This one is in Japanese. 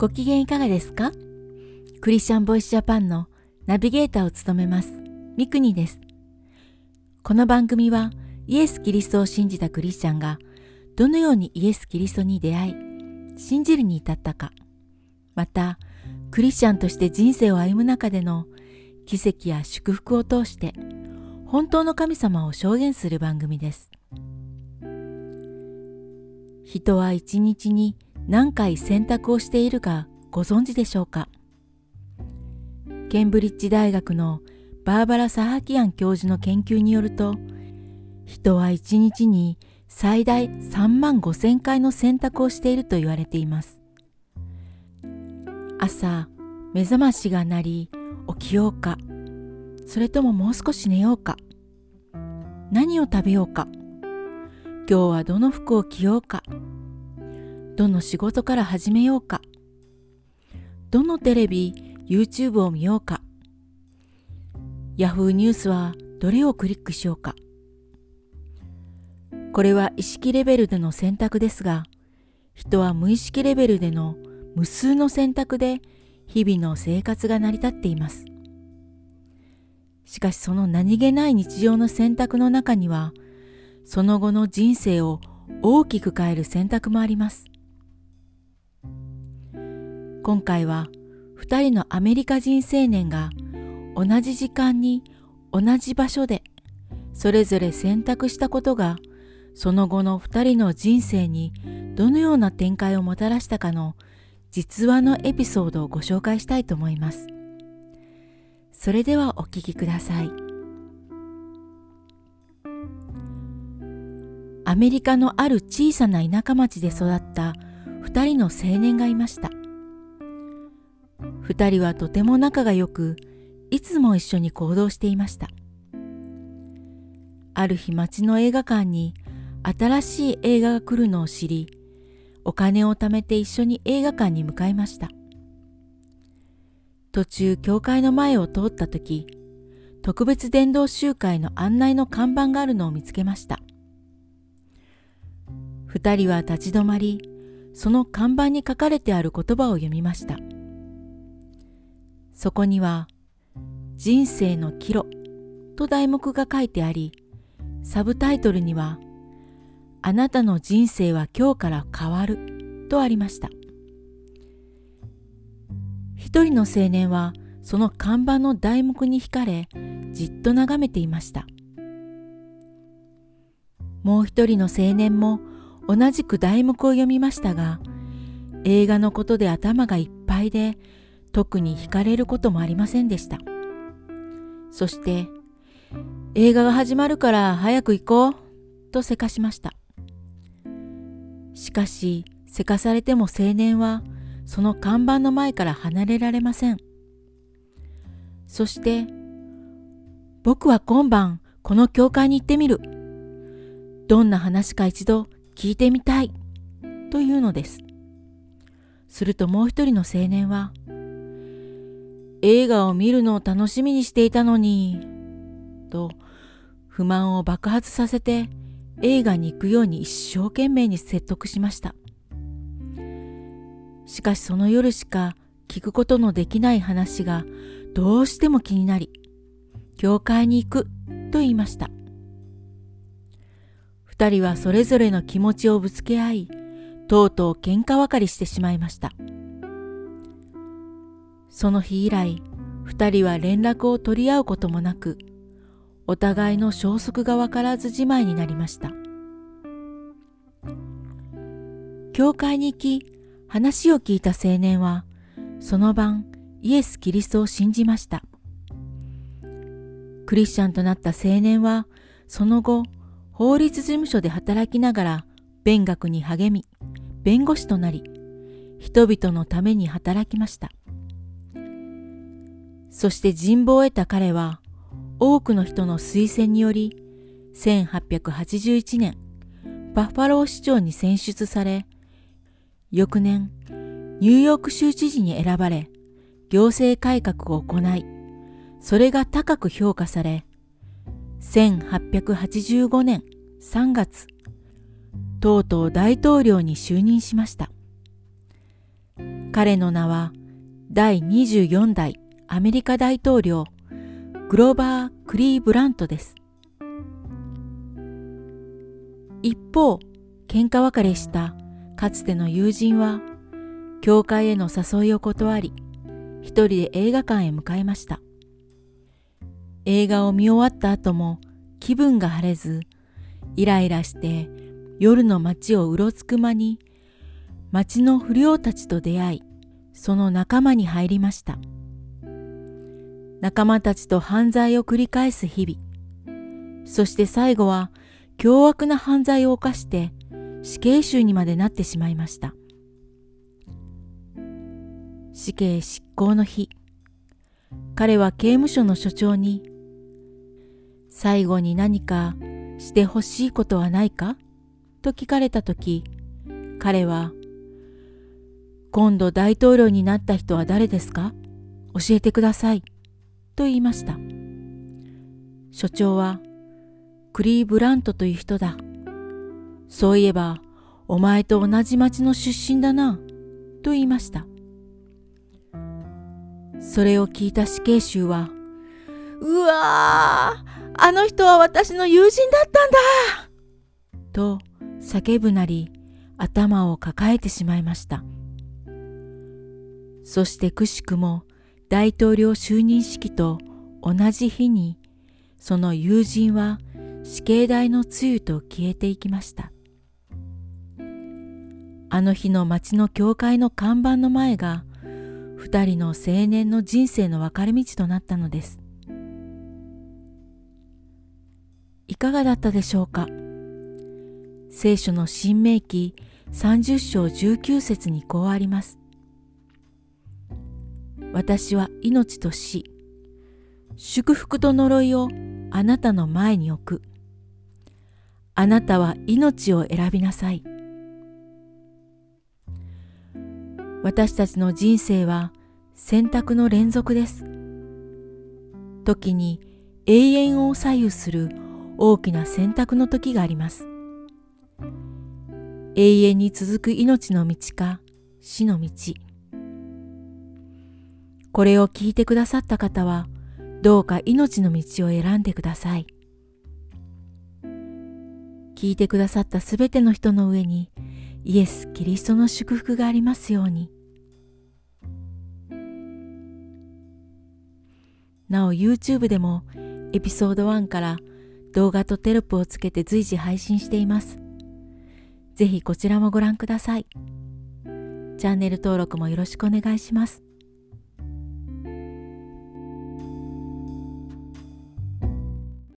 ご機嫌いかがですか？クリスチャンボイスジャパンのナビゲーターを務めますミクニです。この番組はイエス・キリストを信じたクリスチャンがどのようにイエス・キリストに出会い信じるに至ったかまたクリスチャンとして人生を歩む中での奇跡や祝福を通して本当の神様を証言する番組です。人は一日に何回選択をしているかご存知でしょうか？ケンブリッジ大学のバーバラ・サハキアン教授の研究によると人は一日に最大3万5千回の選択をしていると言われています。朝目覚ましが鳴り起きようか。それとももう少し寝ようか。何を食べようか。今日はどの服を着ようか。どの仕事から始めようか。どのテレビ YouTube を見ようか。Yahoo! ニュースはどれをクリックしようか。これは意識レベルでの選択ですが人は無意識レベルでの無数の選択で日々の生活が成り立っています。しかしその何気ない日常の選択の中にはその後の人生を大きく変える選択もあります。今回は2人のアメリカ人青年が同じ時間に同じ場所でそれぞれ選択したことがその後の2人の人生にどのような展開をもたらしたかの実話のエピソードをご紹介したいと思います。それではお聞きください。アメリカのある小さな田舎町で育った2人の青年がいました2人はとても仲が良くいつも一緒に行動していました。ある日町の映画館に新しい映画が来るのを知りお金を貯めて一緒に映画館に向かいました。途中教会の前を通った時特別伝道集会の案内の看板があるのを見つけました。二人は立ち止まり、その看板に書かれてある言葉を読みました。そこには、人生の岐路と題目が書いてあり、サブタイトルには、あなたの人生は今日から変わるとありました。一人の青年はその看板の題目に惹かれ、じっと眺めていました。もう一人の青年も同じく題目を読みましたが映画のことで頭がいっぱいで特に惹かれることもありませんでした。そして映画が始まるから早く行こうとせかしました。しかしせかされても青年はその看板の前から離れられません。そして僕は今晩この教会に行ってみる。どんな話か一度聞いてみたいというのです。するともう一人の青年は、映画を見るのを楽しみにしていたのに、と不満を爆発させて映画に行くように一生懸命に説得しました。しかしその夜しか聞くことのできない話がどうしても気になり、教会に行くと言いました。二人はそれぞれの気持ちをぶつけ合い、とうとう喧嘩別れしてしまいました。その日以来、二人は連絡を取り合うこともなく、お互いの消息がわからずじまいになりました。教会に行き、話を聞いた青年は、その晩、イエス・キリストを信じました。クリスチャンとなった青年は、その後、法律事務所で働きながら勉学に励み、弁護士となり、人々のために働きました。そして人望を得た彼は、多くの人の推薦により、1881年、バッファロー市長に選出され、翌年、ニューヨーク州知事に選ばれ、行政改革を行い、それが高く評価され、1885年3月、とうとう大統領に就任しました。彼の名は第24代アメリカ大統領グローバー・クリーブラントです。一方、喧嘩別れしたかつての友人は、教会への誘いを断り、一人で映画館へ向かいました。映画を見終わった後も気分が晴れず、イライラして夜の街をうろつく間に、街の不良たちと出会い、その仲間に入りました。仲間たちと犯罪を繰り返す日々。そして最後は凶悪な犯罪を犯して死刑囚にまでなってしまいました。死刑執行の日。彼は刑務所の所長に、最後に何かしてほしいことはないか？と聞かれたとき、彼は、今度大統領になった人は誰ですか？教えてください。と言いました。所長は、クリー・ブラントという人だ。そういえば、お前と同じ町の出身だな。と言いました。それを聞いた死刑囚は、うわーあの人は私の友人だったんだと叫ぶなり頭を抱えてしまいました。そしてくしくも大統領就任式と同じ日にその友人は死刑台のつゆと消えていきました。あの日の町の教会の看板の前が二人の青年の人生の分かれ道となったのです。いかがだったでしょうか？聖書の新明記30章19節にこうあります。私は命と死、祝福と呪いをあなたの前に置く。あなたは命を選びなさい。私たちの人生は選択の連続です。時に永遠を左右する大きな選択の時があります。永遠に続く命の道か死の道。これを聞いてくださった方は、どうか命の道を選んでください。聞いてくださったすべての人の上に、イエス・キリストの祝福がありますように。なお YouTube でもエピソード1から動画とテロップをつけて随時配信しています。ぜひこちらもご覧ください。チャンネル登録もよろしくお願いします。